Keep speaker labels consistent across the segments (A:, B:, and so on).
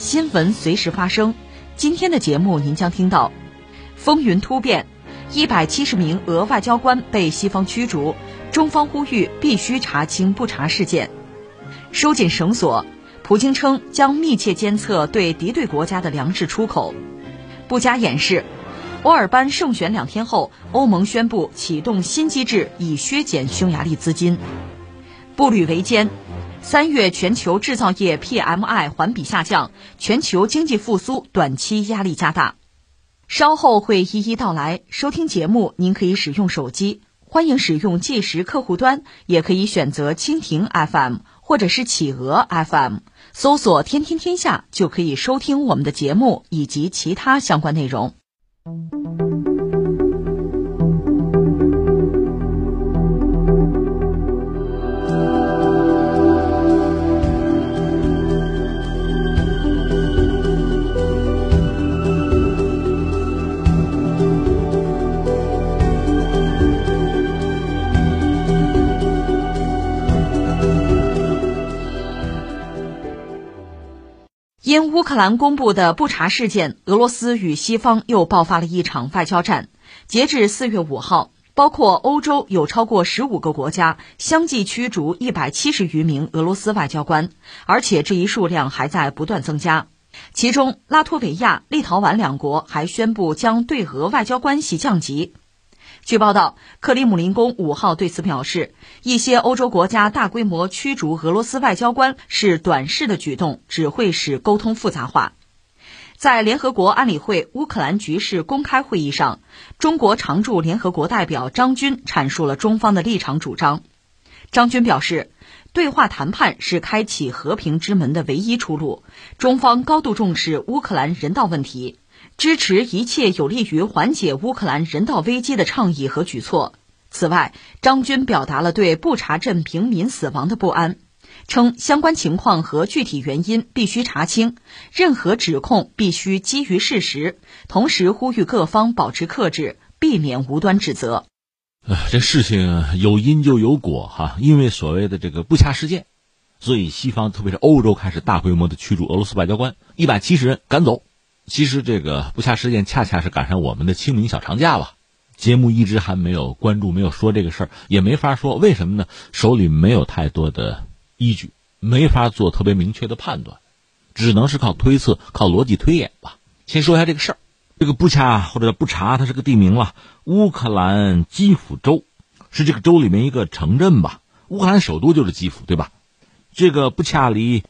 A: 新闻随时发生。今天的节目您将听到：风云突变，一百七十名俄外交官被西方驱逐，中方呼吁必须查清不查事件；收紧绳索。普京称将密切监测对敌对国家的粮食出口。不加掩饰，欧尔班胜选两天后，欧盟宣布启动新机制以削减匈牙利资金。步履维艰，三月全球制造业 PMI 环比下降，全球经济复苏短期压力加大。稍后会一一道来。收听节目，您可以使用手机，欢迎使用计时客户端，也可以选择蜻蜓 FM 或者是企鹅 FM。搜索“天天天下”就可以收听我们的节目以及其他相关内容。乌克兰公布的不查事件，俄罗斯与西方又爆发了一场外交战。截至四月五号，包括欧洲有超过十五个国家相继驱逐一百七十余名俄罗斯外交官，而且这一数量还在不断增加。其中，拉脱维亚、立陶宛两国还宣布将对俄外交关系降级。据报道，克里姆林宫五号对此表示，一些欧洲国家大规模驱逐俄罗斯外交官是短视的举动，只会使沟通复杂化。在联合国安理会乌克兰局势公开会议上，中国常驻联合国代表张军阐述了中方的立场主张。张军表示，对话谈判是开启和平之门的唯一出路，中方高度重视乌克兰人道问题。支持一切有利于缓解乌克兰人道危机的倡议和举措。此外，张军表达了对布查镇平民死亡的不安，称相关情况和具体原因必须查清，任何指控必须基于事实。同时，呼吁各方保持克制，避免无端指责。
B: 呃，这事情有因就有果哈，因为所谓的这个不恰事件，所以西方特别是欧洲开始大规模的驱逐俄罗斯外交官，一百七十人赶走。其实这个不恰事件恰恰是赶上我们的清明小长假吧，节目一直还没有关注，没有说这个事儿，也没法说为什么呢？手里没有太多的依据，没法做特别明确的判断，只能是靠推测、靠逻辑推演吧。先说一下这个事儿，这个布恰或者叫布查，它是个地名了，乌克兰基辅州是这个州里面一个城镇吧。乌克兰首都就是基辅，对吧？这个布恰离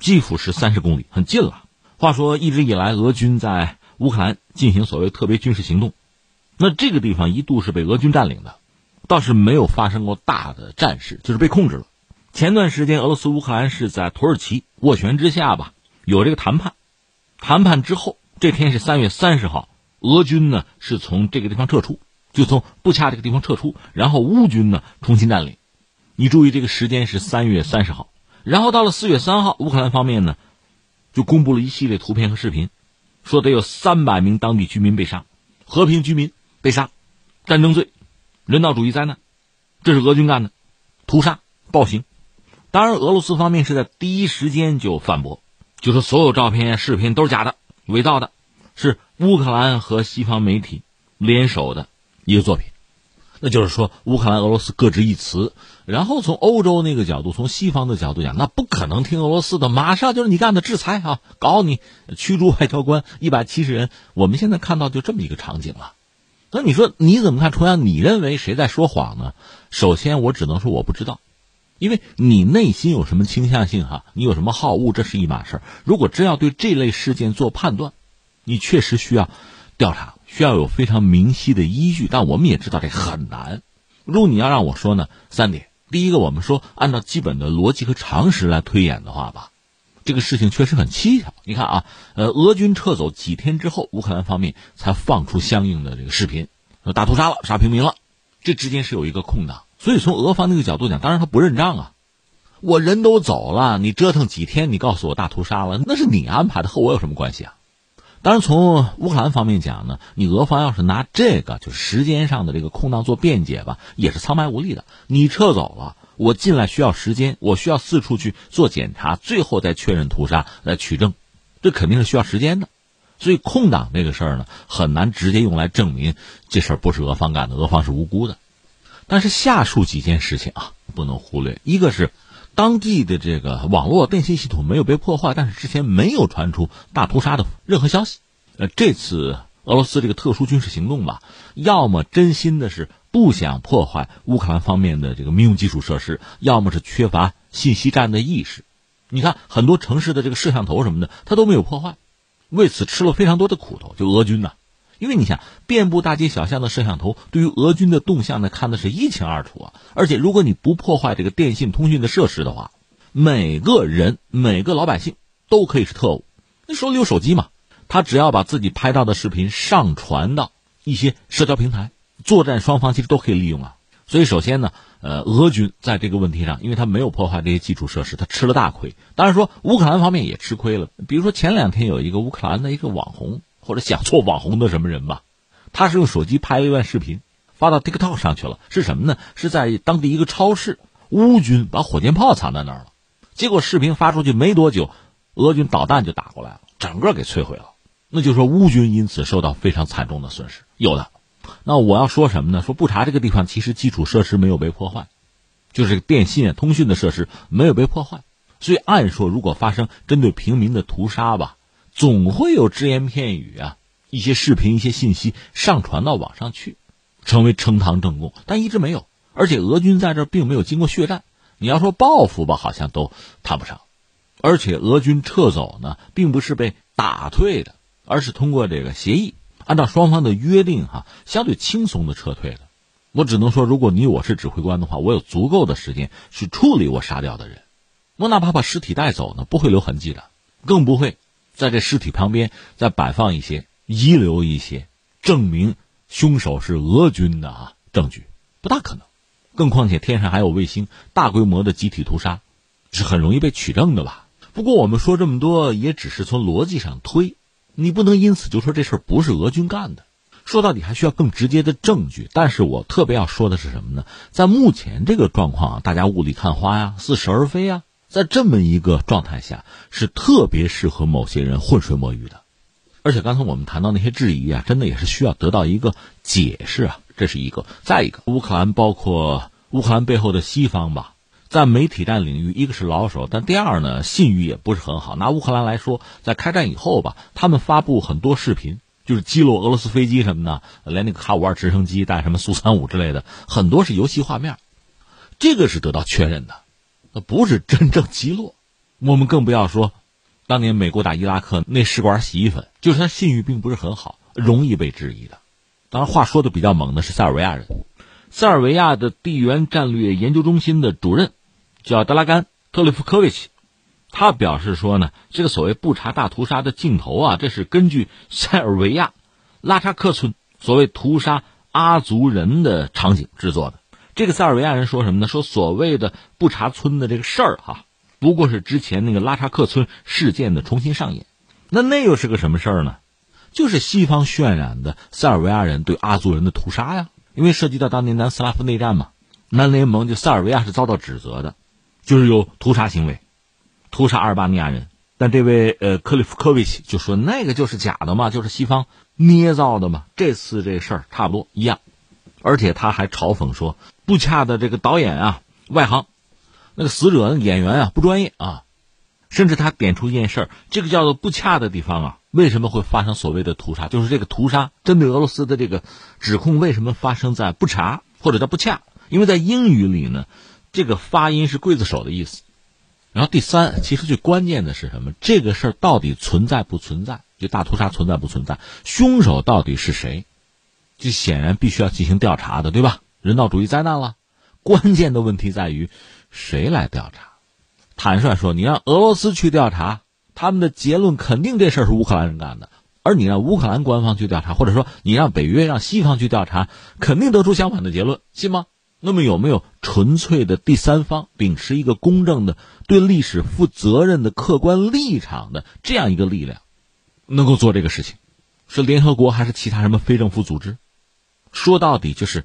B: 基辅是三十公里，很近了。话说，一直以来，俄军在乌克兰进行所谓特别军事行动，那这个地方一度是被俄军占领的，倒是没有发生过大的战事，就是被控制了。前段时间，俄罗斯乌克兰是在土耳其斡旋之下吧，有这个谈判，谈判之后，这天是三月三十号，俄军呢是从这个地方撤出，就从布恰这个地方撤出，然后乌军呢重新占领。你注意，这个时间是三月三十号，然后到了四月三号，乌克兰方面呢。就公布了一系列图片和视频，说得有三百名当地居民被杀，和平居民被杀，战争罪，人道主义灾难，这是俄军干的，屠杀暴行。当然，俄罗斯方面是在第一时间就反驳，就说所有照片、视频都是假的、伪造的，是乌克兰和西方媒体联手的一个作品。那就是说，乌克兰、俄罗斯各执一词。然后从欧洲那个角度，从西方的角度讲，那不可能听俄罗斯的，马上就是你干的制裁啊，搞你驱逐外交官一百七十人。我们现在看到就这么一个场景了。那你说你怎么看？同样，你认为谁在说谎呢？首先，我只能说我不知道，因为你内心有什么倾向性哈，你有什么好恶，这是一码事如果真要对这类事件做判断，你确实需要调查。需要有非常明晰的依据，但我们也知道这很难。如果你要让我说呢，三点：第一个，我们说按照基本的逻辑和常识来推演的话吧，这个事情确实很蹊跷。你看啊，呃，俄军撤走几天之后，乌克兰方面才放出相应的这个视频，说大屠杀了，杀平民了，这之间是有一个空档。所以从俄方那个角度讲，当然他不认账啊，我人都走了，你折腾几天，你告诉我大屠杀了，那是你安排的，和我有什么关系啊？当然，从乌克兰方面讲呢，你俄方要是拿这个就是时间上的这个空档做辩解吧，也是苍白无力的。你撤走了，我进来需要时间，我需要四处去做检查，最后再确认屠杀来取证，这肯定是需要时间的。所以空档这个事儿呢，很难直接用来证明这事儿不是俄方干的，俄方是无辜的。但是下述几件事情啊，不能忽略，一个是。当地的这个网络电信系统没有被破坏，但是之前没有传出大屠杀的任何消息。呃，这次俄罗斯这个特殊军事行动吧，要么真心的是不想破坏乌克兰方面的这个民用基础设施，要么是缺乏信息战的意识。你看，很多城市的这个摄像头什么的，它都没有破坏，为此吃了非常多的苦头。就俄军呢。因为你想，遍布大街小巷的摄像头，对于俄军的动向呢，看的是一清二楚啊。而且，如果你不破坏这个电信通讯的设施的话，每个人、每个老百姓都可以是特务。那手里有手机嘛，他只要把自己拍到的视频上传到一些社交平台，作战双方其实都可以利用啊。所以，首先呢，呃，俄军在这个问题上，因为他没有破坏这些基础设施，他吃了大亏。当然说，乌克兰方面也吃亏了。比如说，前两天有一个乌克兰的一个网红。或者想做网红的什么人吧，他是用手机拍了一段视频，发到 TikTok 上去了。是什么呢？是在当地一个超市，乌军把火箭炮藏在那儿了。结果视频发出去没多久，俄军导弹就打过来了，整个给摧毁了。那就说乌军因此受到非常惨重的损失。有的，那我要说什么呢？说布查这个地方其实基础设施没有被破坏，就是电信、通讯的设施没有被破坏。所以按说，如果发生针对平民的屠杀吧。总会有只言片语啊，一些视频、一些信息上传到网上去，成为呈堂证供，但一直没有。而且俄军在这并没有经过血战，你要说报复吧，好像都谈不上。而且俄军撤走呢，并不是被打退的，而是通过这个协议，按照双方的约定哈，相对轻松的撤退的。我只能说，如果你我是指挥官的话，我有足够的时间去处理我杀掉的人，我哪怕把尸体带走呢，不会留痕迹的，更不会。在这尸体旁边再摆放一些遗留一些证明凶手是俄军的啊证据，不大可能。更况且天上还有卫星，大规模的集体屠杀是很容易被取证的吧？不过我们说这么多，也只是从逻辑上推，你不能因此就说这事儿不是俄军干的。说到底还需要更直接的证据。但是我特别要说的是什么呢？在目前这个状况，大家雾里看花呀，似是而非呀。在这么一个状态下，是特别适合某些人浑水摸鱼的，而且刚才我们谈到那些质疑啊，真的也是需要得到一个解释啊，这是一个。再一个，乌克兰包括乌克兰背后的西方吧，在媒体战领域，一个是老手，但第二呢，信誉也不是很好。拿乌克兰来说，在开战以后吧，他们发布很多视频，就是击落俄罗斯飞机什么的，连那个卡五二直升机带什么苏三五之类的，很多是游戏画面，这个是得到确认的。那不是真正击落，我们更不要说，当年美国打伊拉克那试管洗衣粉，就是他信誉并不是很好，容易被质疑的。当然，话说的比较猛的是塞尔维亚人，塞尔维亚的地缘战略研究中心的主任叫德拉甘特列夫科维奇，他表示说呢，这个所谓布查大屠杀的镜头啊，这是根据塞尔维亚拉查克村所谓屠杀阿族人的场景制作的。这个塞尔维亚人说什么呢？说所谓的布查村的这个事儿哈，不过是之前那个拉查克村事件的重新上演。那那又是个什么事儿呢？就是西方渲染的塞尔维亚人对阿族人的屠杀呀。因为涉及到当年南斯拉夫内战嘛，南联盟就塞尔维亚是遭到指责的，就是有屠杀行为，屠杀阿尔巴尼亚人。但这位呃克里夫科维奇就说那个就是假的嘛，就是西方捏造的嘛。这次这事儿差不多一样，而且他还嘲讽说。不恰的这个导演啊，外行，那个死者演员啊不专业啊，甚至他点出一件事儿，这个叫做不恰的地方啊，为什么会发生所谓的屠杀？就是这个屠杀针对俄罗斯的这个指控，为什么发生在不查或者叫不恰？因为在英语里呢，这个发音是刽子手的意思。然后第三，其实最关键的是什么？这个事儿到底存在不存在？就大屠杀存在不存在？凶手到底是谁？这显然必须要进行调查的，对吧？人道主义灾难了，关键的问题在于谁来调查？坦率说，你让俄罗斯去调查，他们的结论肯定这事儿是乌克兰人干的；而你让乌克兰官方去调查，或者说你让北约、让西方去调查，肯定得出相反的结论，信吗？那么有没有纯粹的第三方，秉持一个公正的、对历史负责任的客观立场的这样一个力量，能够做这个事情？是联合国还是其他什么非政府组织？说到底就是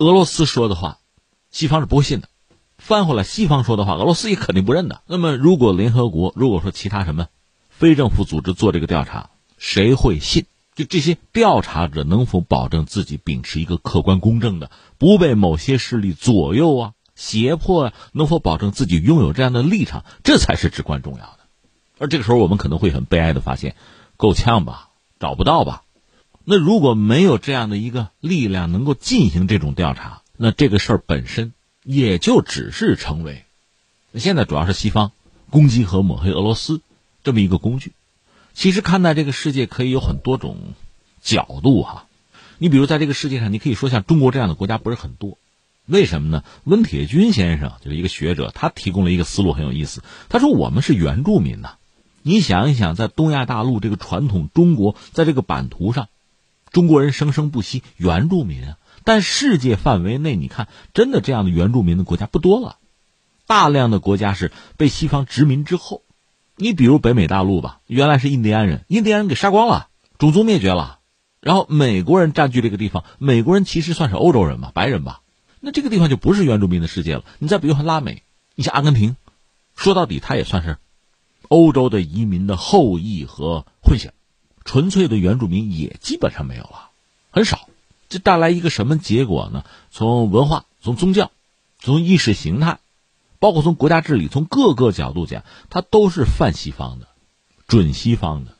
B: 俄罗斯说的话，西方是不会信的；翻回来，西方说的话，俄罗斯也肯定不认的。那么，如果联合国，如果说其他什么非政府组织做这个调查，谁会信？就这些调查者能否保证自己秉持一个客观公正的，不被某些势力左右啊、胁迫啊？能否保证自己拥有这样的立场？这才是至关重要的。而这个时候，我们可能会很悲哀的发现，够呛吧，找不到吧？那如果没有这样的一个力量能够进行这种调查，那这个事儿本身也就只是成为，现在主要是西方攻击和抹黑俄罗斯这么一个工具。其实看待这个世界可以有很多种角度哈，你比如在这个世界上，你可以说像中国这样的国家不是很多，为什么呢？温铁军先生就是一个学者，他提供了一个思路很有意思。他说我们是原住民呐，你想一想，在东亚大陆这个传统中国，在这个版图上，中国人生生不息，原住民啊。但世界范围内，你看真的这样的原住民的国家不多了，大量的国家是被西方殖民之后。你比如北美大陆吧，原来是印第安人，印第安人给杀光了，种族灭绝了，然后美国人占据这个地方，美国人其实算是欧洲人吧，白人吧，那这个地方就不是原住民的世界了。你再比如说拉美，你像阿根廷，说到底它也算是欧洲的移民的后裔和混血，纯粹的原住民也基本上没有了，很少。这带来一个什么结果呢？从文化、从宗教、从意识形态。包括从国家治理，从各个角度讲，它都是泛西方的、准西方的，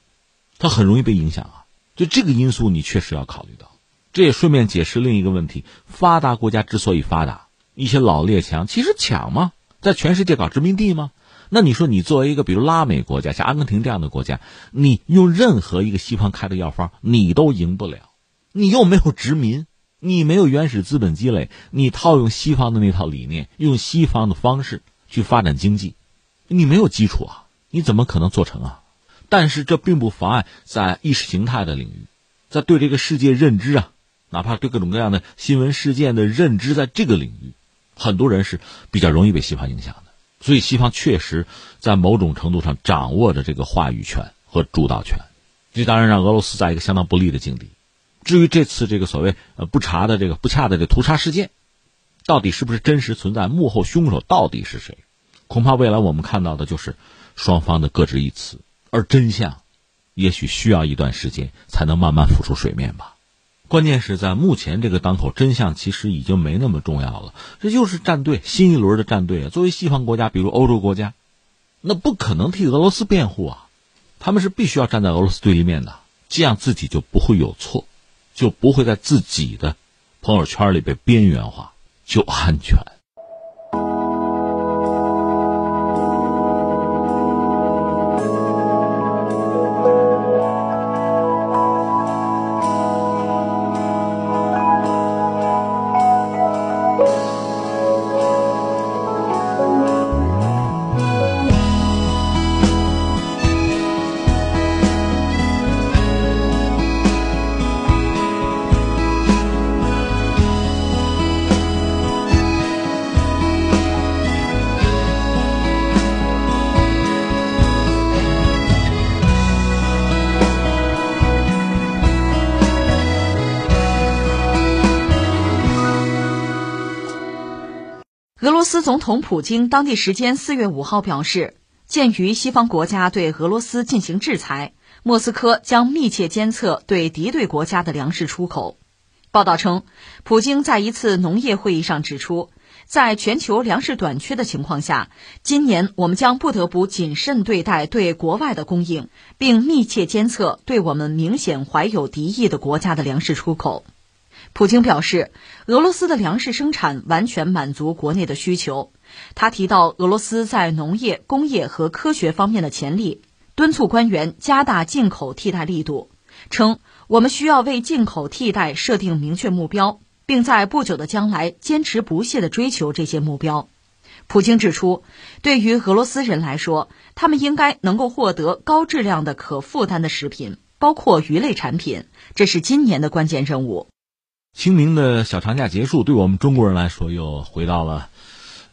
B: 它很容易被影响啊。就这个因素，你确实要考虑到。这也顺便解释另一个问题：发达国家之所以发达，一些老列强其实抢吗？在全世界搞殖民地吗？那你说，你作为一个比如拉美国家，像阿根廷这样的国家，你用任何一个西方开的药方，你都赢不了。你又没有殖民。你没有原始资本积累，你套用西方的那套理念，用西方的方式去发展经济，你没有基础啊，你怎么可能做成啊？但是这并不妨碍在意识形态的领域，在对这个世界认知啊，哪怕对各种各样的新闻事件的认知，在这个领域，很多人是比较容易被西方影响的。所以，西方确实在某种程度上掌握着这个话语权和主导权，这当然让俄罗斯在一个相当不利的境地。至于这次这个所谓呃不查的这个不恰的这屠杀事件，到底是不是真实存在？幕后凶手到底是谁？恐怕未来我们看到的就是双方的各执一词，而真相，也许需要一段时间才能慢慢浮出水面吧。关键是在目前这个当口，真相其实已经没那么重要了。这就是站队，新一轮的站队啊。作为西方国家，比如欧洲国家，那不可能替俄罗斯辩护啊，他们是必须要站在俄罗斯对立面的，这样自己就不会有错。就不会在自己的朋友圈里被边缘化，就安全。
A: 统普京当地时间四月五号表示，鉴于西方国家对俄罗斯进行制裁，莫斯科将密切监测对敌对国家的粮食出口。报道称，普京在一次农业会议上指出，在全球粮食短缺的情况下，今年我们将不得不谨慎对待对国外的供应，并密切监测对我们明显怀有敌意的国家的粮食出口。普京表示，俄罗斯的粮食生产完全满足国内的需求。他提到俄罗斯在农业、工业和科学方面的潜力，敦促官员加大进口替代力度，称我们需要为进口替代设定明确目标，并在不久的将来坚持不懈地追求这些目标。普京指出，对于俄罗斯人来说，他们应该能够获得高质量的、可负担的食品，包括鱼类产品，这是今年的关键任务。
B: 清明的小长假结束，对我们中国人来说又回到了，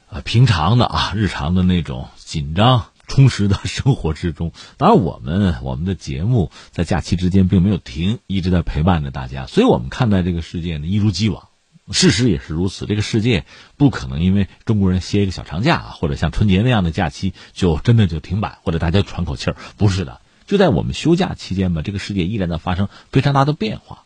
B: 呃，平常的啊，日常的那种紧张充实的生活之中。当然，我们我们的节目在假期之间并没有停，一直在陪伴着大家，所以我们看待这个世界呢，一如既往。事实也是如此，这个世界不可能因为中国人歇一个小长假，或者像春节那样的假期就真的就停摆，或者大家喘口气儿，不是的。就在我们休假期间吧，这个世界依然在发生非常大的变化。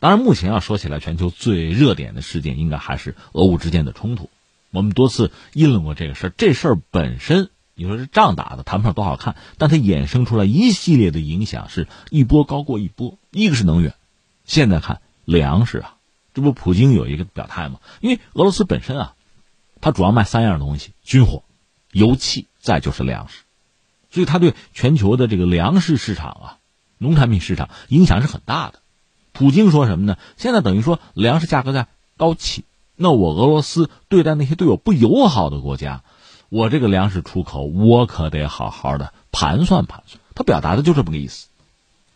B: 当然，目前要说起来，全球最热点的事件应该还是俄乌之间的冲突。我们多次议论过这个事儿，这事儿本身你说是仗打的，谈不上多好看，但它衍生出来一系列的影响，是一波高过一波。一个是能源，现在看粮食啊。这不，普京有一个表态吗？因为俄罗斯本身啊，它主要卖三样东西：军火、油气，再就是粮食，所以它对全球的这个粮食市场啊、农产品市场影响是很大的。普京说什么呢？现在等于说粮食价格在高企，那我俄罗斯对待那些对我不友好的国家，我这个粮食出口，我可得好好的盘算盘算。他表达的就这么个意思。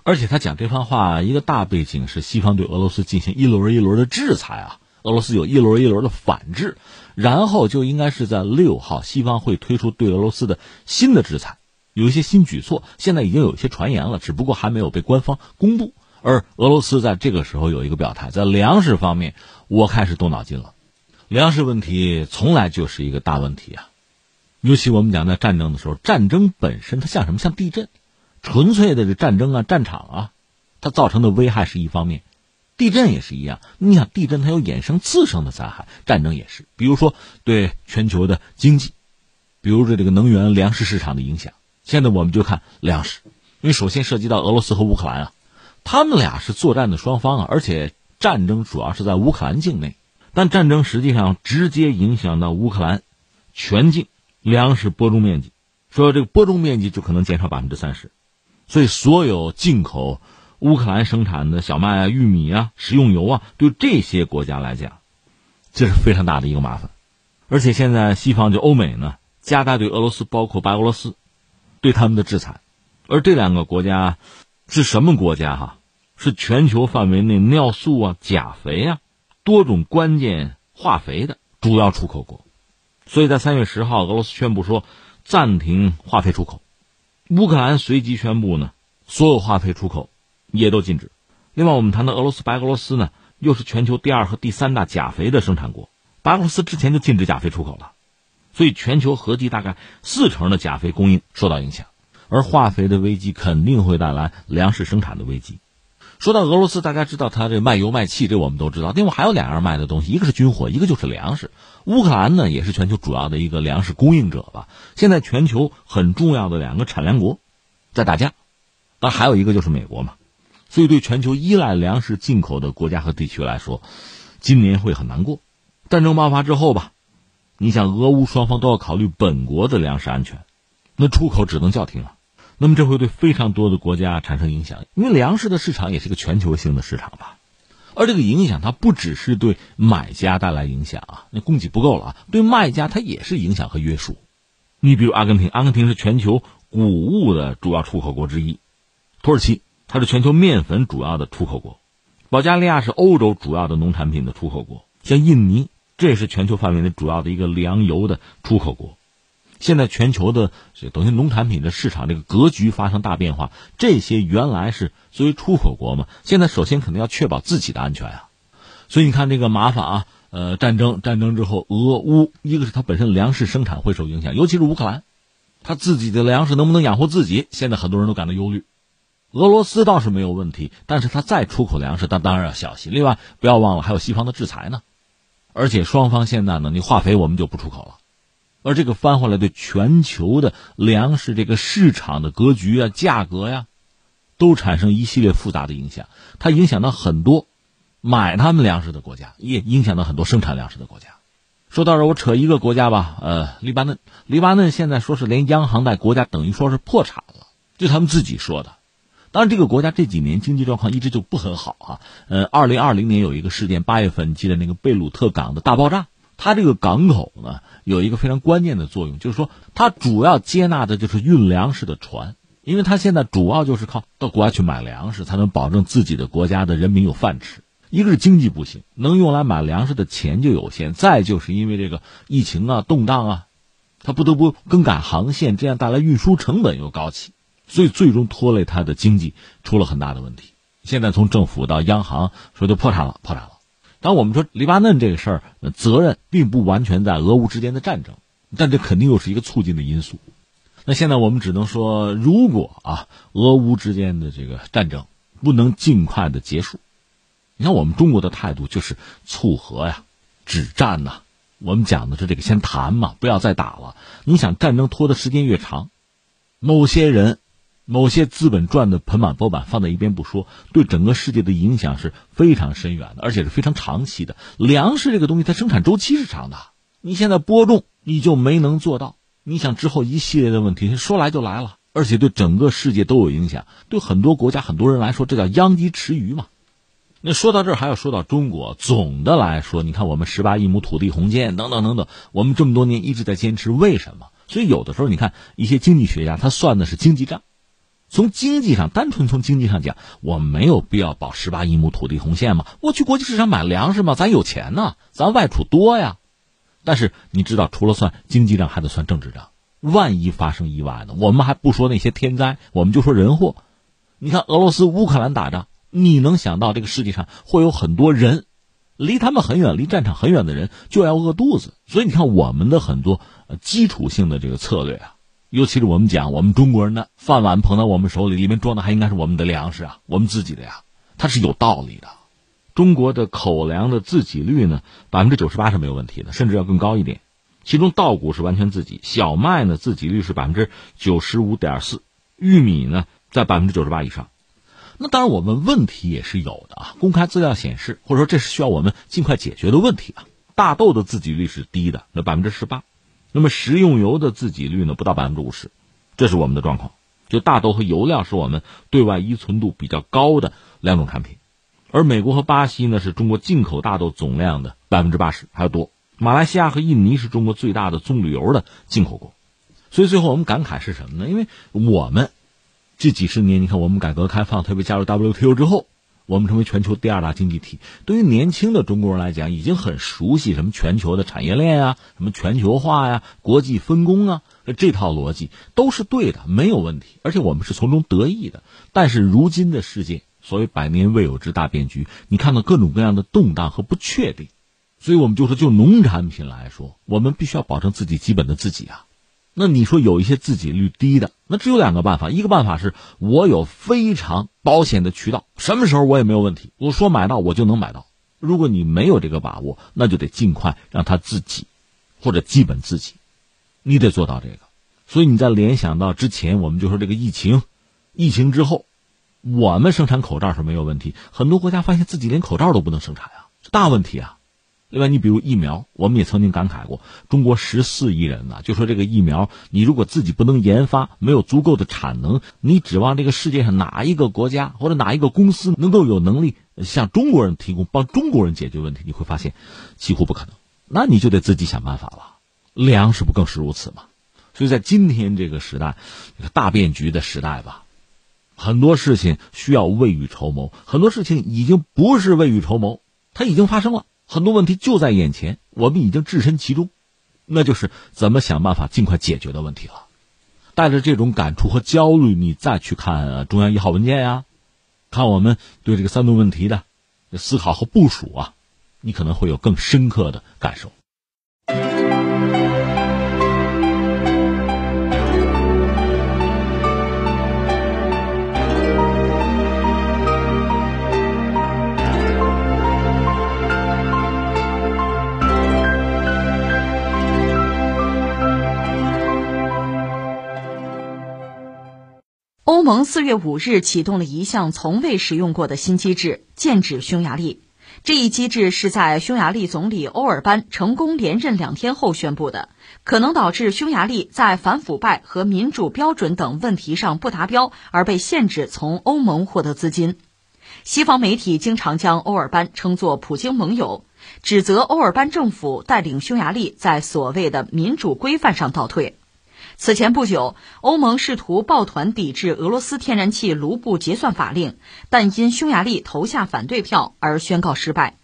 B: 而且他讲这番话，一个大背景是西方对俄罗斯进行一轮一轮的制裁啊，俄罗斯有一轮一轮的反制，然后就应该是在六号，西方会推出对俄罗斯的新的制裁，有一些新举措，现在已经有一些传言了，只不过还没有被官方公布。而俄罗斯在这个时候有一个表态，在粮食方面，我开始动脑筋了。粮食问题从来就是一个大问题啊，尤其我们讲在战争的时候，战争本身它像什么？像地震。纯粹的这战争啊，战场啊，它造成的危害是一方面，地震也是一样。你想，地震它有衍生次生的灾害，战争也是。比如说对全球的经济，比如说这个能源、粮食市场的影响。现在我们就看粮食，因为首先涉及到俄罗斯和乌克兰啊，他们俩是作战的双方啊，而且战争主要是在乌克兰境内，但战争实际上直接影响到乌克兰全境粮食播种面积，说这个播种面积就可能减少百分之三十。所以，所有进口乌克兰生产的小麦啊、玉米啊、食用油啊，对这些国家来讲，这是非常大的一个麻烦。而且现在西方就欧美呢，加大对俄罗斯，包括白俄罗斯，对他们的制裁。而这两个国家是什么国家？哈，是全球范围内尿素啊、钾肥啊、多种关键化肥的主要出口国。所以在三月十号，俄罗斯宣布说暂停化肥出口。乌克兰随即宣布呢，所有化肥出口也都禁止。另外，我们谈到俄罗斯，白俄罗斯呢又是全球第二和第三大钾肥的生产国。白俄罗斯之前就禁止钾肥出口了，所以全球合计大概四成的钾肥供应受到影响。而化肥的危机肯定会带来粮食生产的危机。说到俄罗斯，大家知道它这卖油卖气，这我们都知道。另外还有两样卖的东西，一个是军火，一个就是粮食。乌克兰呢也是全球主要的一个粮食供应者吧。现在全球很重要的两个产粮国在打架，当然还有一个就是美国嘛。所以对全球依赖粮食进口的国家和地区来说，今年会很难过。战争爆发之后吧，你想俄乌双方都要考虑本国的粮食安全，那出口只能叫停了。那么这会对非常多的国家产生影响，因为粮食的市场也是个全球性的市场吧，而这个影响它不只是对买家带来影响啊，那供给不够了啊，对卖家它也是影响和约束。你比如阿根廷，阿根廷是全球谷物的主要出口国之一；土耳其它是全球面粉主要的出口国；保加利亚是欧洲主要的农产品的出口国；像印尼，这也是全球范围内主要的一个粮油的出口国。现在全球的等于农产品的市场这个格局发生大变化，这些原来是作为出口国嘛，现在首先肯定要确保自己的安全啊，所以你看这个麻烦啊，呃，战争战争之后，俄乌一个是它本身粮食生产会受影响，尤其是乌克兰，它自己的粮食能不能养活自己，现在很多人都感到忧虑。俄罗斯倒是没有问题，但是它再出口粮食，它当然要小心。另外，不要忘了还有西方的制裁呢，而且双方现在呢，你化肥我们就不出口了。而这个翻回来，对全球的粮食这个市场的格局啊、价格呀，都产生一系列复杂的影响。它影响到很多买他们粮食的国家，也影响到很多生产粮食的国家。说到这，我扯一个国家吧，呃，黎巴嫩。黎巴嫩现在说是连央行带国家等于说是破产了，就他们自己说的。当然，这个国家这几年经济状况一直就不很好啊。呃，二零二零年有一个事件，八月份记得那个贝鲁特港的大爆炸。它这个港口呢有一个非常关键的作用，就是说它主要接纳的就是运粮食的船，因为它现在主要就是靠到国外去买粮食，才能保证自己的国家的人民有饭吃。一个是经济不行，能用来买粮食的钱就有限；再就是因为这个疫情啊、动荡啊，它不得不更改航线，这样带来运输成本又高起，所以最终拖累它的经济出了很大的问题。现在从政府到央行说就破产了，破产了。当我们说黎巴嫩这个事儿，责任并不完全在俄乌之间的战争，但这肯定又是一个促进的因素。那现在我们只能说，如果啊，俄乌之间的这个战争不能尽快的结束，你看我们中国的态度就是促和呀、止战呐。我们讲的是这个先谈嘛，不要再打了。你想战争拖的时间越长，某些人。某些资本赚的盆满钵满，放在一边不说，对整个世界的影响是非常深远的，而且是非常长期的。粮食这个东西，它生产周期是长的，你现在播种，你就没能做到。你想之后一系列的问题说来就来了，而且对整个世界都有影响，对很多国家、很多人来说，这叫殃及池鱼嘛。那说到这儿，还要说到中国。总的来说，你看我们十八亿亩土地红线等等等等，我们这么多年一直在坚持，为什么？所以有的时候你看一些经济学家，他算的是经济账。从经济上，单纯从经济上讲，我没有必要保十八亿亩土地红线吗？我去国际市场买粮食吗？咱有钱呢，咱外储多呀。但是你知道，除了算经济账，还得算政治账。万一发生意外呢？我们还不说那些天灾，我们就说人祸。你看俄罗斯乌克兰打仗，你能想到这个世界上会有很多人，离他们很远、离战场很远的人就要饿肚子。所以你看，我们的很多基础性的这个策略啊。尤其是我们讲，我们中国人的饭碗捧到我们手里，里面装的还应该是我们的粮食啊，我们自己的呀，它是有道理的。中国的口粮的自给率呢，百分之九十八是没有问题的，甚至要更高一点。其中稻谷是完全自给，小麦呢自给率是百分之九十五点四，玉米呢在百分之九十八以上。那当然，我们问题也是有的啊。公开资料显示，或者说这是需要我们尽快解决的问题啊。大豆的自给率是低的，那百分之十八。那么食用油的自给率呢不到百分之五十，这是我们的状况。就大豆和油料是我们对外依存度比较高的两种产品，而美国和巴西呢是中国进口大豆总量的百分之八十还要多。马来西亚和印尼是中国最大的棕榈油的进口国。所以最后我们感慨是什么呢？因为我们这几十年，你看我们改革开放，特别加入 WTO 之后。我们成为全球第二大经济体，对于年轻的中国人来讲，已经很熟悉什么全球的产业链啊，什么全球化呀、国际分工啊，这套逻辑都是对的，没有问题。而且我们是从中得益的。但是如今的世界，所谓百年未有之大变局，你看到各种各样的动荡和不确定，所以我们就说，就农产品来说，我们必须要保证自己基本的自己啊。那你说有一些自给率低的，那只有两个办法，一个办法是我有非常保险的渠道，什么时候我也没有问题，我说买到我就能买到。如果你没有这个把握，那就得尽快让他自己，或者基本自己，你得做到这个。所以你再联想到之前，我们就说这个疫情，疫情之后，我们生产口罩是没有问题，很多国家发现自己连口罩都不能生产啊，大问题啊。另外，你比如疫苗，我们也曾经感慨过，中国十四亿人呢，就说这个疫苗，你如果自己不能研发，没有足够的产能，你指望这个世界上哪一个国家或者哪一个公司能够有能力向中国人提供帮中国人解决问题？你会发现，几乎不可能。那你就得自己想办法了。粮食不更是如此吗？所以在今天这个时代，大变局的时代吧，很多事情需要未雨绸缪，很多事情已经不是未雨绸缪，它已经发生了。很多问题就在眼前，我们已经置身其中，那就是怎么想办法尽快解决的问题了。带着这种感触和焦虑，你再去看中央一号文件呀，看我们对这个三农问题的思考和部署啊，你可能会有更深刻的感受。
A: 欧盟四月五日启动了一项从未使用过的新机制——剑指匈牙利。这一机制是在匈牙利总理欧尔班成功连任两天后宣布的，可能导致匈牙利在反腐败和民主标准等问题上不达标，而被限制从欧盟获得资金。西方媒体经常将欧尔班称作普京盟友，指责欧尔班政府带领匈牙利在所谓的民主规范上倒退。此前不久，欧盟试图抱团抵制俄罗斯天然气卢布结算法令，但因匈牙利投下反对票而宣告失败。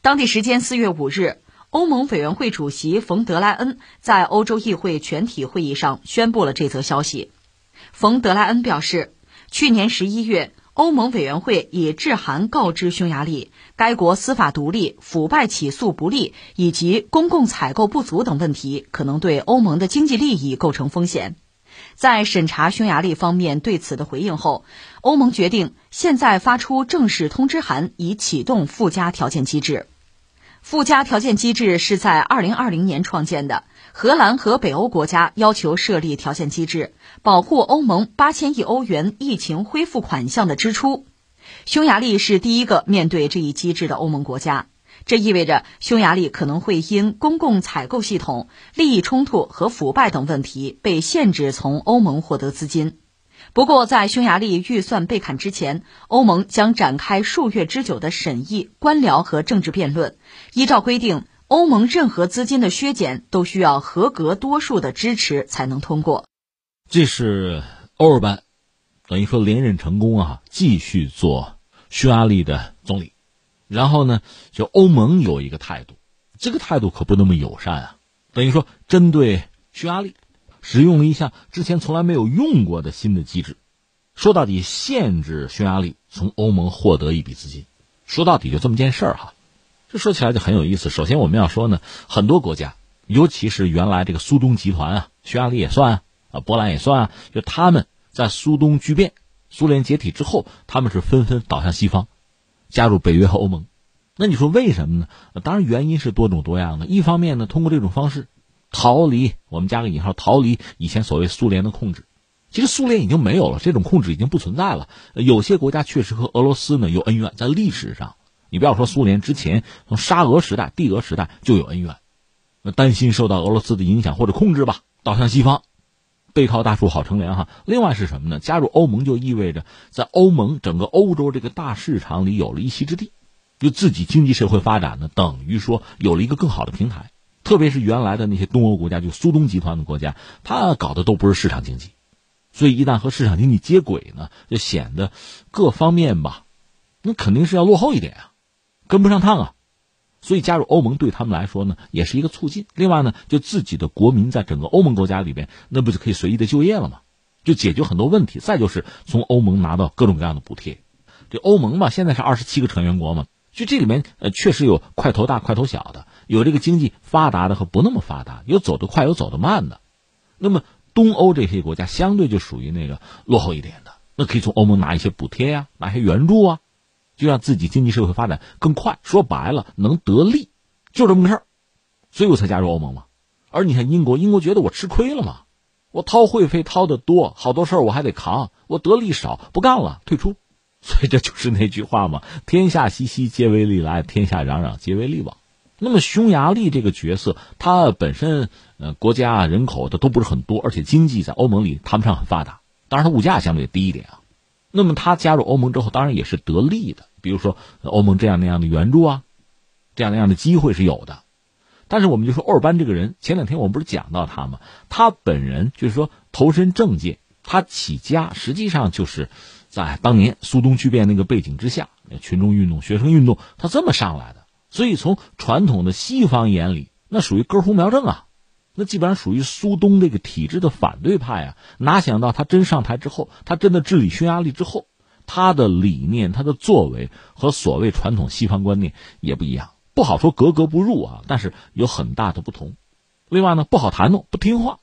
A: 当地时间四月五日，欧盟委员会主席冯德莱恩在欧洲议会全体会议上宣布了这则消息。冯德莱恩表示，去年十一月。欧盟委员会已致函告知匈牙利，该国司法独立、腐败起诉不力以及公共采购不足等问题，可能对欧盟的经济利益构成风险。在审查匈牙利方面对此的回应后，欧盟决定现在发出正式通知函，以启动附加条件机制。附加条件机制是在2020年创建的。荷兰和北欧国家要求设立条件机制，保护欧盟八千亿欧元疫情恢复款项的支出。匈牙利是第一个面对这一机制的欧盟国家，这意味着匈牙利可能会因公共采购系统、利益冲突和腐败等问题被限制从欧盟获得资金。不过，在匈牙利预算被砍之前，欧盟将展开数月之久的审议、官僚和政治辩论。依照规定。欧盟任何资金的削减都需要合格多数的支持才能通过。
B: 这是欧尔班，等于说连任成功啊，继续做匈牙利的总理。然后呢，就欧盟有一个态度，这个态度可不那么友善啊。等于说针对匈牙利，使用了一项之前从来没有用过的新的机制，说到底限制匈牙利从欧盟获得一笔资金。说到底就这么件事儿哈。这说起来就很有意思。首先，我们要说呢，很多国家，尤其是原来这个苏东集团啊，匈牙利也算啊，啊，波兰也算啊，就他们在苏东剧变、苏联解体之后，他们是纷纷倒向西方，加入北约和欧盟。那你说为什么呢？当然原因是多种多样的。一方面呢，通过这种方式逃离，我们加个引号，逃离以前所谓苏联的控制。其实苏联已经没有了，这种控制已经不存在了。有些国家确实和俄罗斯呢有恩怨，在历史上。你不要说苏联之前，从沙俄时代、帝俄时代就有恩怨，那担心受到俄罗斯的影响或者控制吧，倒向西方，背靠大树好乘凉哈。另外是什么呢？加入欧盟就意味着在欧盟整个欧洲这个大市场里有了一席之地，就自己经济社会发展呢，等于说有了一个更好的平台。特别是原来的那些东欧国家，就苏东集团的国家，他搞的都不是市场经济，所以一旦和市场经济接轨呢，就显得各方面吧，那肯定是要落后一点啊。跟不上趟啊，所以加入欧盟对他们来说呢，也是一个促进。另外呢，就自己的国民在整个欧盟国家里边，那不就可以随意的就业了吗？就解决很多问题。再就是从欧盟拿到各种各样的补贴。这欧盟嘛，现在是二十七个成员国嘛，就这里面呃，确实有块头大块头小的，有这个经济发达的和不那么发达，有走得快有走得慢的。那么东欧这些国家相对就属于那个落后一点的，那可以从欧盟拿一些补贴呀，拿一些援助啊。就让自己经济社会发展更快，说白了能得利，就这么个事儿，所以我才加入欧盟嘛。而你看英国，英国觉得我吃亏了嘛，我掏会费掏的多，好多事儿我还得扛，我得利少，不干了，退出。所以这就是那句话嘛：天下熙熙，皆为利来；天下攘攘，皆为利往。那么匈牙利这个角色，它本身呃国家人口的都不是很多，而且经济在欧盟里谈不上很发达，当然它物价相对低一点啊。那么他加入欧盟之后，当然也是得利的。比如说欧盟这样那样的援助啊，这样那样的机会是有的。但是我们就说欧尔班这个人，前两天我不是讲到他吗？他本人就是说投身政界，他起家实际上就是在当年苏东剧变那个背景之下，群众运动、学生运动，他这么上来的。所以从传统的西方眼里，那属于根红苗正啊。那基本上属于苏东这个体制的反对派啊，哪想到他真上台之后，他真的治理匈牙利之后，他的理念、他的作为和所谓传统西方观念也不一样，不好说格格不入啊，但是有很大的不同。另外呢，不好谈弄，不听话，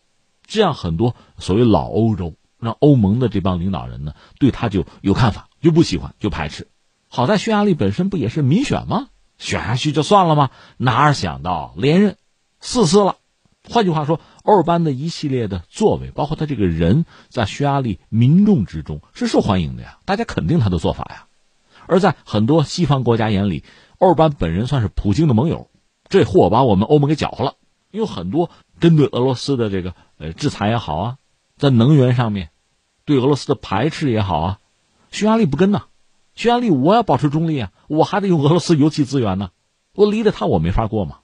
B: 这样很多所谓老欧洲，让欧盟的这帮领导人呢，对他就有看法，就不喜欢，就排斥。好在匈牙利本身不也是民选吗？选下去就算了吗？哪想到连任四次了。换句话说，欧尔班的一系列的作为，包括他这个人，在匈牙利民众之中是受欢迎的呀，大家肯定他的做法呀。而在很多西方国家眼里，欧尔班本人算是普京的盟友，这货把我们欧盟给搅和了。有很多针对俄罗斯的这个呃制裁也好啊，在能源上面对俄罗斯的排斥也好啊，匈牙利不跟呐，匈牙利我要保持中立啊，我还得用俄罗斯油气资源呢，我离了他我没法过嘛。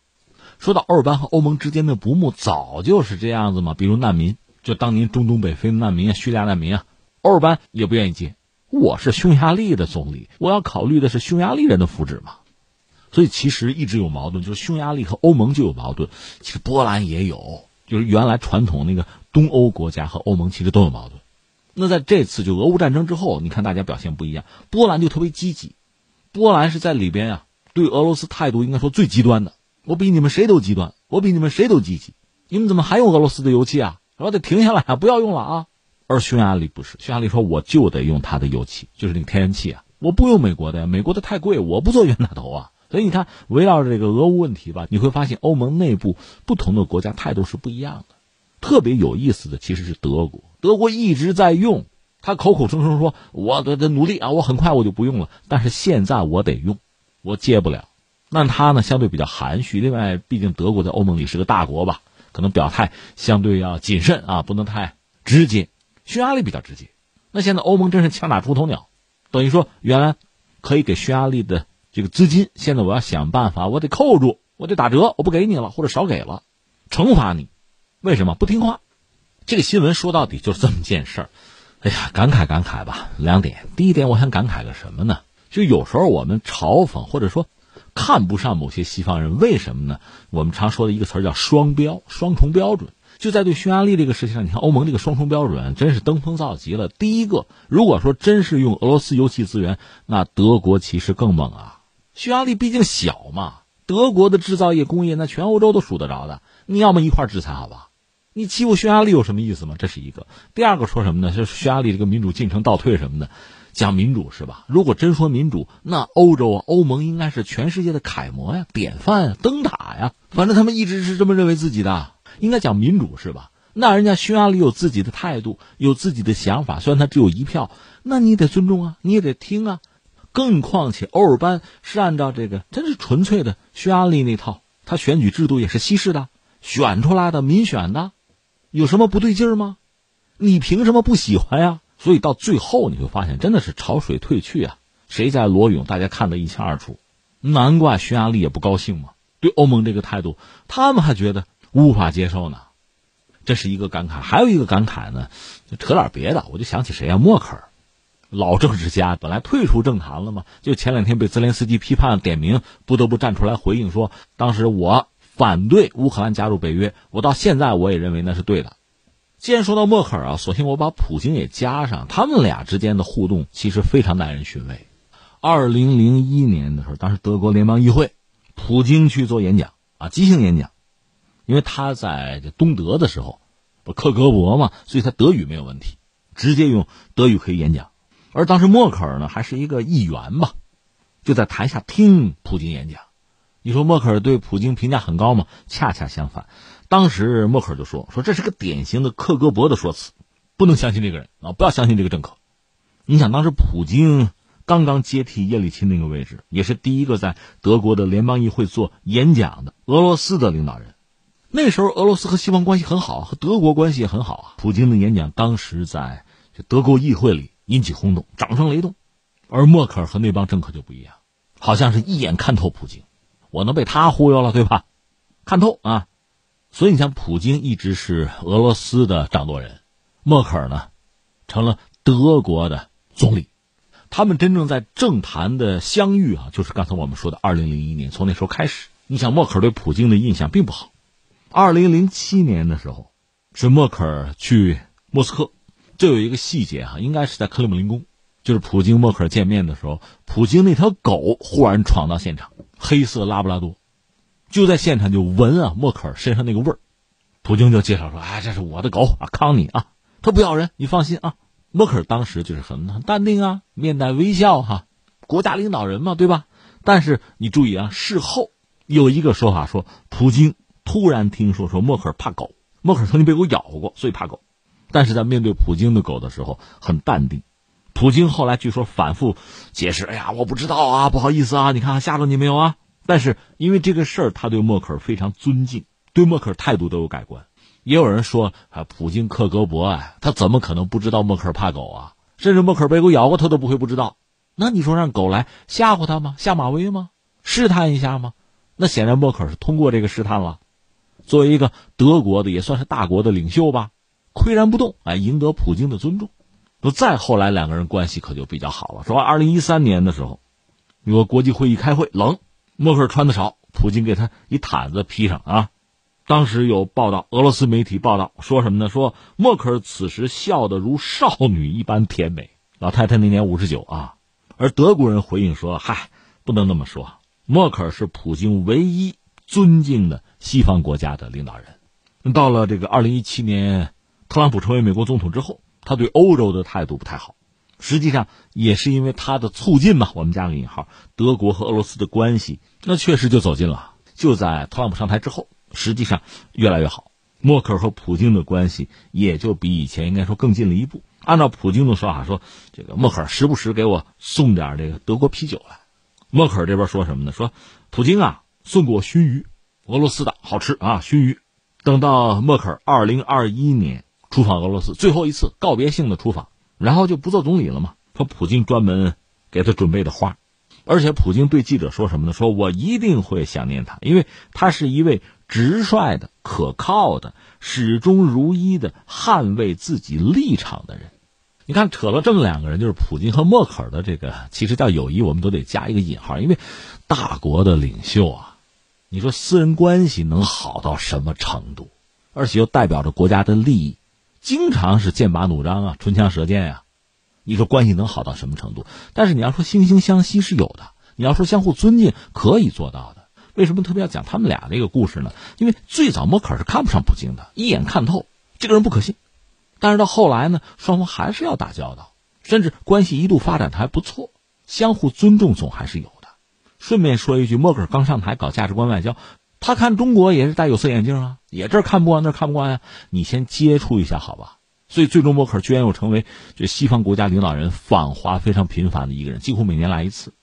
B: 说到欧尔班和欧盟之间的不睦，早就是这样子嘛。比如难民，就当年中东北非的难民啊，叙利亚难民啊，欧尔班也不愿意接。我是匈牙利的总理，我要考虑的是匈牙利人的福祉嘛。所以其实一直有矛盾，就是匈牙利和欧盟就有矛盾。其实波兰也有，就是原来传统那个东欧国家和欧盟其实都有矛盾。那在这次就俄乌战争之后，你看大家表现不一样，波兰就特别积极，波兰是在里边啊，对俄罗斯态度应该说最极端的。我比你们谁都极端，我比你们谁都积极。你们怎么还用俄罗斯的油气啊？我得停下来啊，不要用了啊！而匈牙利不是，匈牙利说我就得用它的油气，就是那个天然气啊，我不用美国的呀，美国的太贵，我不做冤大头啊。所以你看，围绕着这个俄乌问题吧，你会发现欧盟内部不同的国家态度是不一样的。特别有意思的其实是德国。德国一直在用，他口口声声说我的的努力啊，我很快我就不用了。但是现在我得用，我戒不了。那他呢，相对比较含蓄。另外，毕竟德国在欧盟里是个大国吧，可能表态相对要谨慎啊，不能太直接。匈牙利比较直接。那现在欧盟真是枪打出头鸟，等于说原来可以给匈牙利的这个资金，现在我要想办法，我得扣住，我得打折，我不给你了，或者少给了，惩罚你。为什么不听话？这个新闻说到底就是这么件事儿，哎呀，感慨感慨吧。两点，第一点，我想感慨个什么呢？就有时候我们嘲讽或者说看不上某些西方人，为什么呢？我们常说的一个词儿叫双标、双重标准。就在对匈牙利这个事情上，你看欧盟这个双重标准真是登峰造极了。第一个，如果说真是用俄罗斯油气资源，那德国其实更猛啊。匈牙利毕竟小嘛，德国的制造业工业那全欧洲都数得着的，你要么一块制裁好吧？你欺负匈牙利有什么意思吗？这是一个。第二个说什么呢？就是匈牙利这个民主进程倒退什么的，讲民主是吧？如果真说民主，那欧洲啊，欧盟应该是全世界的楷模呀、典范呀、灯塔呀。反正他们一直是这么认为自己的，应该讲民主是吧？那人家匈牙利有自己的态度，有自己的想法，虽然他只有一票，那你得尊重啊，你也得听啊。更况且欧尔班是按照这个真是纯粹的匈牙利那套，他选举制度也是西式的，选出来的民选的。有什么不对劲吗？你凭什么不喜欢呀？所以到最后你会发现，真的是潮水退去啊！谁在裸泳，大家看得一清二楚。难怪匈牙利也不高兴嘛，对欧盟这个态度，他们还觉得无法接受呢。这是一个感慨，还有一个感慨呢，就扯点别的，我就想起谁呀？默克尔，老政治家，本来退出政坛了嘛，就前两天被泽连斯基批判点名，不得不站出来回应说，当时我。反对乌克兰加入北约，我到现在我也认为那是对的。既然说到默克尔啊，索性我把普京也加上，他们俩之间的互动其实非常耐人寻味。二零零一年的时候，当时德国联邦议会，普京去做演讲啊，即兴演讲，因为他在这东德的时候，不克格勃嘛，所以他德语没有问题，直接用德语可以演讲。而当时默克尔呢，还是一个议员吧，就在台下听普京演讲。你说默克尔对普京评价很高吗？恰恰相反，当时默克尔就说：“说这是个典型的克格勃的说辞，不能相信这个人啊，不要相信这个政客。”你想，当时普京刚刚接替叶利钦那个位置，也是第一个在德国的联邦议会做演讲的俄罗斯的领导人。那时候，俄罗斯和西方关系很好，和德国关系也很好啊。普京的演讲当时在德国议会里引起轰动，掌声雷动。而默克尔和那帮政客就不一样，好像是一眼看透普京。我能被他忽悠了，对吧？看透啊！所以你像普京一直是俄罗斯的掌舵人，默克尔呢，成了德国的总理。他们真正在政坛的相遇啊，就是刚才我们说的二零零一年，从那时候开始。你想，默克尔对普京的印象并不好。二零零七年的时候，是默克尔去莫斯科，这有一个细节哈，应该是在克里姆林宫，就是普京默克尔见面的时候，普京那条狗忽然闯到现场。黑色拉布拉多，就在现场就闻啊默克尔身上那个味儿，普京就介绍说：“哎，这是我的狗啊，康尼啊，他不咬人，你放心啊。”默克尔当时就是很很淡定啊，面带微笑哈，国家领导人嘛，对吧？但是你注意啊，事后有一个说法说，普京突然听说说默克尔怕狗，默克尔曾经被狗咬过，所以怕狗，但是在面对普京的狗的时候很淡定。普京后来据说反复解释：“哎呀，我不知道啊，不好意思啊，你看吓着你没有啊？”但是因为这个事儿，他对默克尔非常尊敬，对默克尔态度都有改观。也有人说：“啊，普京克格勃啊，他怎么可能不知道默克尔怕狗啊？甚至默克尔被狗咬过，他都不会不知道。”那你说让狗来吓唬他吗？下马威吗？试探一下吗？那显然默克尔是通过这个试探了。作为一个德国的也算是大国的领袖吧，岿然不动，哎，赢得普京的尊重。那再后来两个人关系可就比较好了。说二零一三年的时候，有个国际会议开会，冷，默克尔穿的少，普京给他一毯子披上啊。当时有报道，俄罗斯媒体报道说什么呢？说默克尔此时笑得如少女一般甜美。老太太那年五十九啊。而德国人回应说：“嗨，不能那么说，默克尔是普京唯一尊敬的西方国家的领导人。到了这个二零一七年，特朗普成为美国总统之后，他对欧洲的态度不太好。实际上也是因为他的促进嘛，我们加个引号，德国和俄罗斯的关系那确实就走近了。就在特朗普上台之后。”实际上越来越好，默克尔和普京的关系也就比以前应该说更近了一步。按照普京的说法说，这个默克尔时不时给我送点这个德国啤酒来。默克尔这边说什么呢？说普京啊送给我熏鱼，俄罗斯的好吃啊熏鱼。等到默克尔二零二一年出访俄罗斯最后一次告别性的出访，然后就不做总理了嘛。说普京专门给他准备的花。而且普京对记者说什么呢？说我一定会想念他，因为他是一位直率的、可靠的、始终如一的捍卫自己立场的人。你看，扯了这么两个人，就是普京和默克尔的这个，其实叫友谊，我们都得加一个引号，因为大国的领袖啊，你说私人关系能好到什么程度？而且又代表着国家的利益，经常是剑拔弩张啊，唇枪舌剑呀。你说关系能好到什么程度？但是你要说惺惺相惜是有的，你要说相互尊敬可以做到的。为什么特别要讲他们俩这个故事呢？因为最早默克尔是看不上普京的，一眼看透这个人不可信。但是到后来呢，双方还是要打交道，甚至关系一度发展的还不错，相互尊重总还是有的。顺便说一句，默克尔刚上台搞价值观外交，他看中国也是戴有色眼镜啊，也这看不惯那看不惯呀。你先接触一下好吧。所以，最终默克尔居然又成为这西方国家领导人访华非常频繁的一个人，几乎每年来一次。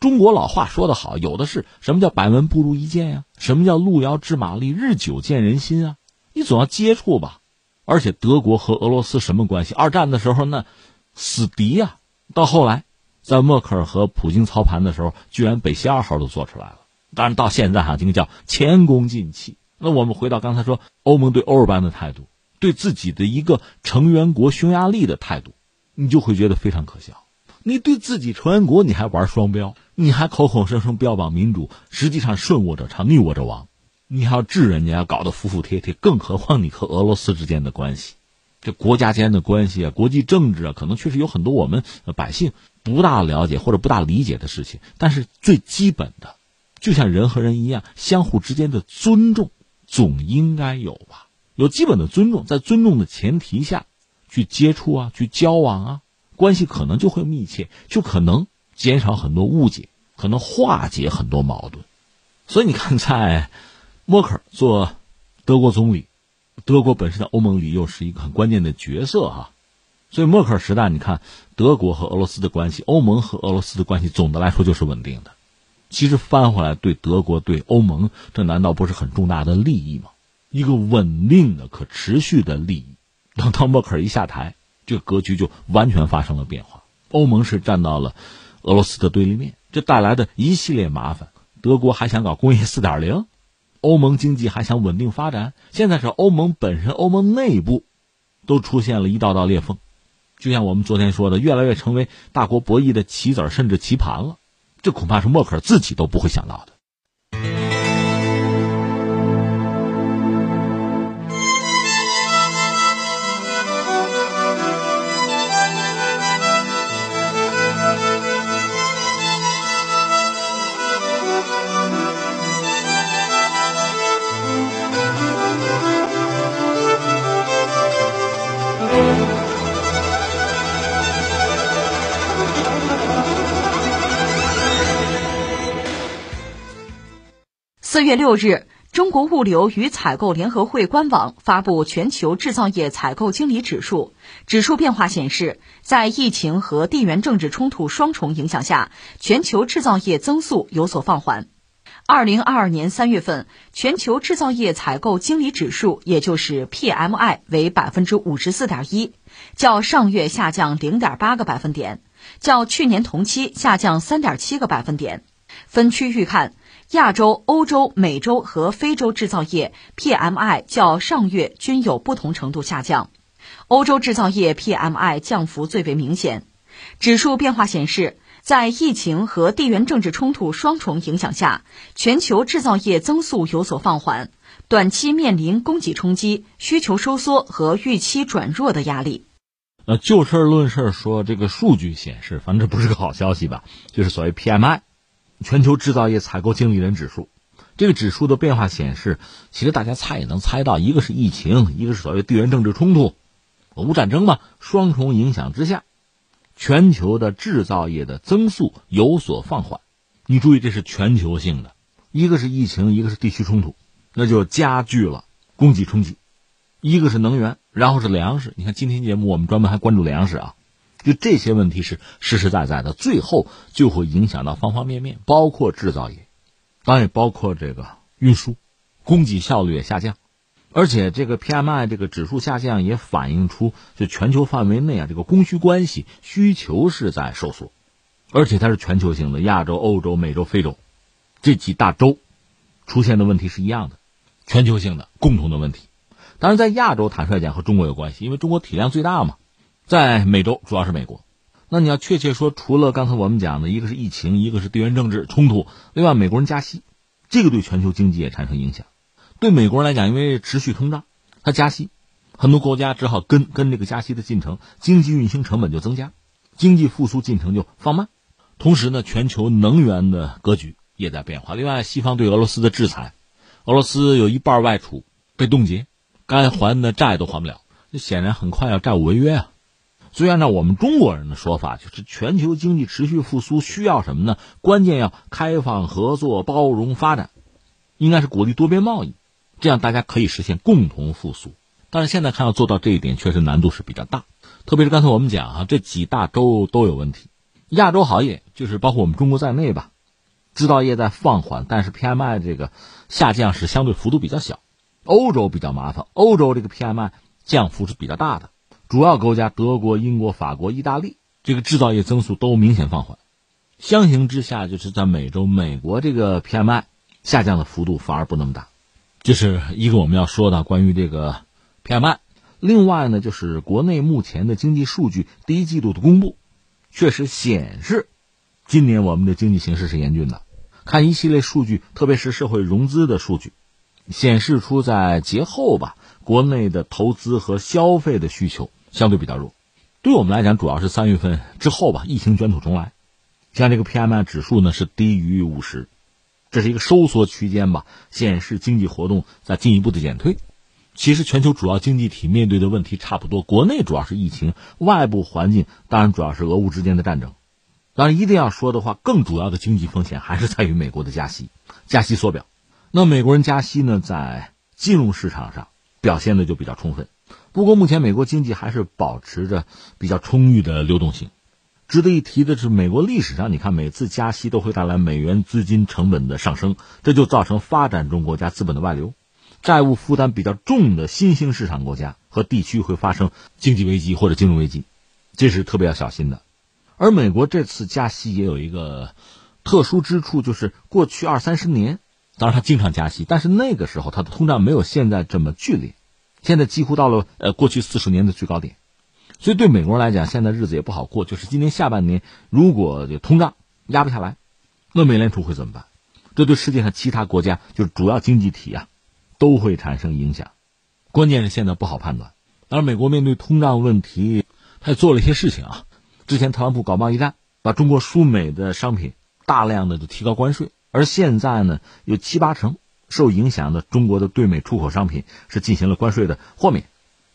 B: 中国老话说得好，有的是什么叫百闻不如一见呀？什么叫路遥知马力，日久见人心啊？你总要接触吧。而且德国和俄罗斯什么关系？二战的时候那死敌呀。到后来，在默克尔和普京操盘的时候，居然北溪二号都做出来了。当然，到现在哈，这个叫前功尽弃。那我们回到刚才说欧盟对欧尔班的态度。对自己的一个成员国匈牙利的态度，你就会觉得非常可笑。你对自己成员国你还玩双标，你还口口声声标榜民主，实际上顺我者昌，逆我者亡。你还要治人家，搞得服服帖帖，更何况你和俄罗斯之间的关系，这国家间的关系啊，国际政治啊，可能确实有很多我们百姓不大了解或者不大理解的事情。但是最基本的，就像人和人一样，相互之间的尊重总应该有吧。有基本的尊重，在尊重的前提下，去接触啊，去交往啊，关系可能就会密切，就可能减少很多误解，可能化解很多矛盾。所以你看，在默克尔做德国总理，德国本身在欧盟里又是一个很关键的角色哈。所以默克尔时代，你看德国和俄罗斯的关系，欧盟和俄罗斯的关系，总的来说就是稳定的。其实翻回来，对德国、对欧盟，这难道不是很重大的利益吗？一个稳定的、可持续的利益。等到默克尔一下台，这个格局就完全发生了变化。欧盟是站到了俄罗斯的对立面，这带来的一系列麻烦。德国还想搞工业四点零，欧盟经济还想稳定发展。现在是欧盟本身、欧盟内部都出现了一道道裂缝，就像我们昨天说的，越来越成为大国博弈的棋子甚至棋盘了。这恐怕是默克尔自己都不会想到的。
A: 四月六日，中国物流与采购联合会官网发布全球制造业采购经理指数。指数变化显示，在疫情和地缘政治冲突双重影响下，全球制造业增速有所放缓。二零二二年三月份，全球制造业采购经理指数，也就是 PMI 为百分之五十四点一，较上月下降零点八个百分点。较去年同期下降三点七个百分点。分区域看，亚洲、欧洲、美洲和非洲制造业 PMI 较上月均有不同程度下降，欧洲制造业 PMI 降幅最为明显。指数变化显示，在疫情和地缘政治冲突双重影响下，全球制造业增速有所放缓，短期面临供给冲击、需求收缩和预期转弱的压力。
B: 呃，就事论事说，这个数据显示，反正这不是个好消息吧？就是所谓 PMI，全球制造业采购经理人指数。这个指数的变化显示，其实大家猜也能猜到，一个是疫情，一个是所谓地缘政治冲突、俄乌战争嘛，双重影响之下。全球的制造业的增速有所放缓，你注意这是全球性的，一个是疫情，一个是地区冲突，那就加剧了供给冲击。一个是能源，然后是粮食。你看今天节目我们专门还关注粮食啊，就这些问题是实实在在的，最后就会影响到方方面面，包括制造业，当然也包括这个运输，供给效率也下降。而且这个 PMI 这个指数下降也反映出，就全球范围内啊，这个供需关系需求是在收缩，而且它是全球性的，亚洲、欧洲、美洲、非洲这几大洲出现的问题是一样的，全球性的共同的问题。当然，在亚洲坦率讲和中国有关系，因为中国体量最大嘛。在美洲主要是美国，那你要确切说，除了刚才我们讲的一个是疫情，一个是地缘政治冲突，另外美国人加息，这个对全球经济也产生影响。对美国人来讲，因为持续通胀，它加息，很多国家只好跟跟这个加息的进程，经济运行成本就增加，经济复苏进程就放慢。同时呢，全球能源的格局也在变化。另外，西方对俄罗斯的制裁，俄罗斯有一半外储被冻结，该还的债都还不了，这显然很快要债务违约啊。所以，按照我们中国人的说法，就是全球经济持续复苏需要什么呢？关键要开放、合作、包容、发展，应该是鼓励多边贸易。这样大家可以实现共同复苏，但是现在看要做到这一点，确实难度是比较大。特别是刚才我们讲啊，这几大洲都有问题，亚洲好一点，就是包括我们中国在内吧，制造业在放缓，但是 PMI 这个下降是相对幅度比较小。欧洲比较麻烦，欧洲这个 PMI 降幅是比较大的，主要国家德国、英国、法国、意大利这个制造业增速都明显放缓。相形之下，就是在美洲，美国这个 PMI 下降的幅度反而不那么大。这是一个我们要说的关于这个 PMI，另外呢，就是国内目前的经济数据第一季度的公布，确实显示，今年我们的经济形势是严峻的。看一系列数据，特别是社会融资的数据，显示出在节后吧，国内的投资和消费的需求相对比较弱。对我们来讲，主要是三月份之后吧，疫情卷土重来，像这个 PMI 指数呢是低于五十。这是一个收缩区间吧，显示经济活动在进一步的减退。其实全球主要经济体面对的问题差不多，国内主要是疫情，外部环境当然主要是俄乌之间的战争。当然，一定要说的话，更主要的经济风险还是在于美国的加息，加息缩表。那美国人加息呢，在金融市场上表现的就比较充分。不过目前美国经济还是保持着比较充裕的流动性。值得一提的是，美国历史上，你看每次加息都会带来美元资金成本的上升，这就造成发展中国家资本的外流，债务负担比较重的新兴市场国家和地区会发生经济危机或者金融危机，这是特别要小心的。而美国这次加息也有一个特殊之处，就是过去二三十年，当然它经常加息，但是那个时候它的通胀没有现在这么剧烈，现在几乎到了呃过去四十年的最高点。所以对美国人来讲，现在日子也不好过。就是今年下半年，如果这通胀压不下来，那美联储会怎么办？这对世界上其他国家，就是主要经济体啊，都会产生影响。关键是现在不好判断。当然美国面对通胀问题，他也做了一些事情啊。之前特朗普搞贸易战，把中国输美的商品大量的就提高关税，而现在呢，有七八成受影响的中国的对美出口商品是进行了关税的豁免。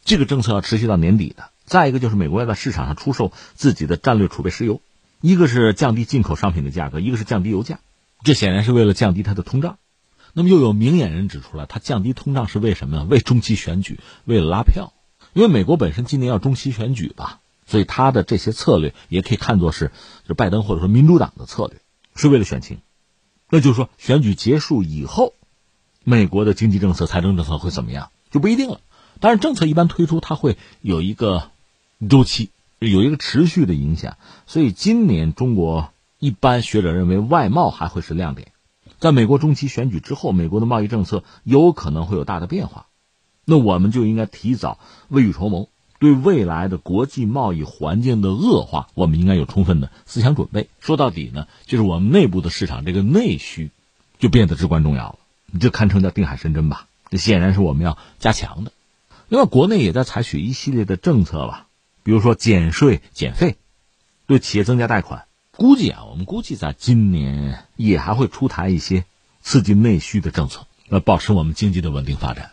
B: 这个政策要持续到年底的。再一个就是美国要在市场上出售自己的战略储备石油，一个是降低进口商品的价格，一个是降低油价，这显然是为了降低它的通胀。那么又有明眼人指出来，它降低通胀是为什么呢？为中期选举，为了拉票。因为美国本身今年要中期选举吧，所以它的这些策略也可以看作是，就拜登或者说民主党的策略，是为了选情。那就是说，选举结束以后，美国的经济政策、财政政策会怎么样，就不一定了。但是政策一般推出，它会有一个。周期有一个持续的影响。所以今年中国一般学者认为外贸还会是亮点。在美国中期选举之后，美国的贸易政策有可能会有大的变化，那我们就应该提早未雨绸缪，对未来的国际贸易环境的恶化，我们应该有充分的思想准备。说到底呢，就是我们内部的市场这个内需就变得至关重要了，你就堪称叫定海神针吧。这显然是我们要加强的。另外，国内也在采取一系列的政策吧，比如说减税减费，对企业增加贷款。估计啊，我们估计在今年也还会出台一些刺激内需的政策，来保持我们经济的稳定发展。